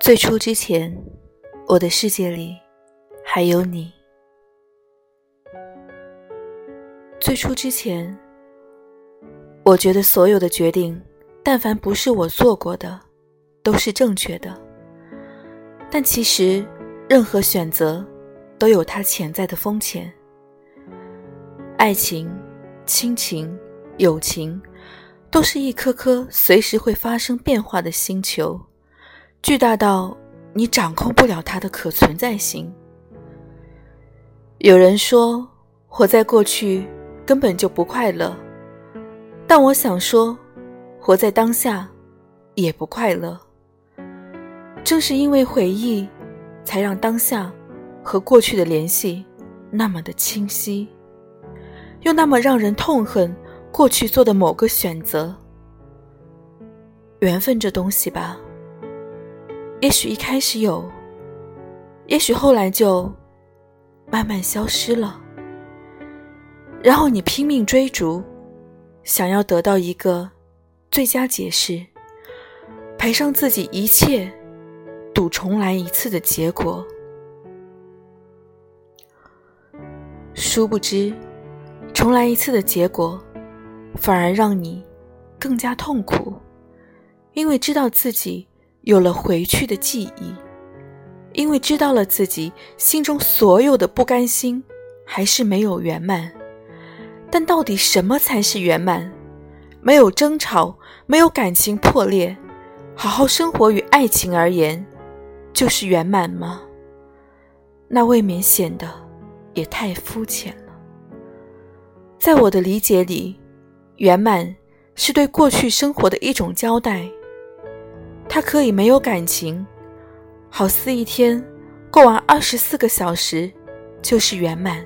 最初之前，我的世界里还有你。最初之前，我觉得所有的决定，但凡不是我做过的，都是正确的。但其实，任何选择都有它潜在的风险。爱情、亲情、友情，都是一颗颗随时会发生变化的星球，巨大到你掌控不了它的可存在性。有人说，活在过去。根本就不快乐，但我想说，活在当下也不快乐。正是因为回忆，才让当下和过去的联系那么的清晰，又那么让人痛恨过去做的某个选择。缘分这东西吧，也许一开始有，也许后来就慢慢消失了。然后你拼命追逐，想要得到一个最佳解释，赔上自己一切，赌重来一次的结果。殊不知，重来一次的结果，反而让你更加痛苦，因为知道自己有了回去的记忆，因为知道了自己心中所有的不甘心，还是没有圆满。但到底什么才是圆满？没有争吵，没有感情破裂，好好生活与爱情而言，就是圆满吗？那未免显得也太肤浅了。在我的理解里，圆满是对过去生活的一种交代。它可以没有感情，好似一天过完二十四个小时，就是圆满。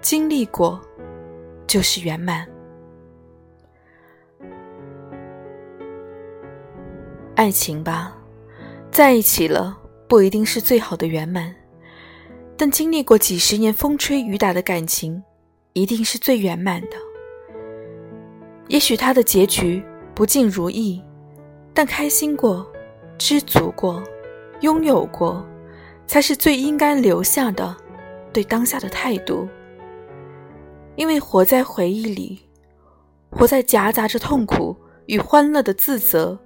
经历过。就是圆满。爱情吧，在一起了不一定是最好的圆满，但经历过几十年风吹雨打的感情，一定是最圆满的。也许他的结局不尽如意，但开心过、知足过、拥有过，才是最应该留下的对当下的态度。因为活在回忆里，活在夹杂着痛苦与欢乐的自责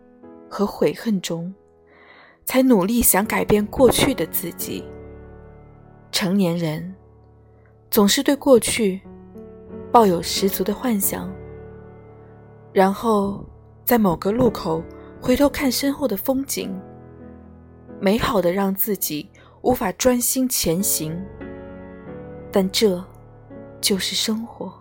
和悔恨中，才努力想改变过去的自己。成年人总是对过去抱有十足的幻想，然后在某个路口回头看身后的风景，美好的让自己无法专心前行。但这。就是生活，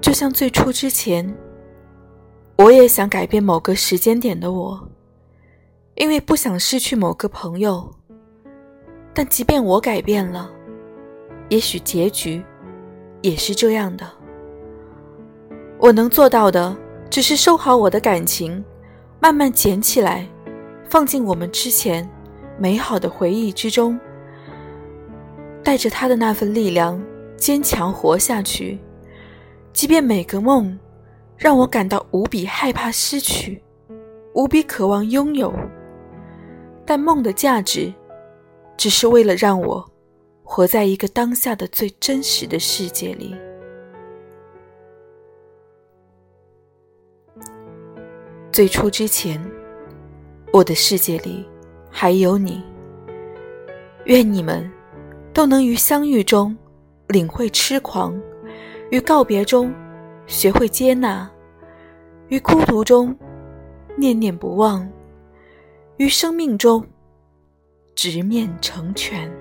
就像最初之前，我也想改变某个时间点的我，因为不想失去某个朋友。但即便我改变了，也许结局也是这样的。我能做到的，只是收好我的感情，慢慢捡起来，放进我们之前美好的回忆之中。带着他的那份力量，坚强活下去。即便每个梦让我感到无比害怕失去，无比渴望拥有，但梦的价值，只是为了让我活在一个当下的最真实的世界里。最初之前，我的世界里还有你。愿你们。都能于相遇中领会痴狂，于告别中学会接纳，于孤独中念念不忘，于生命中直面成全。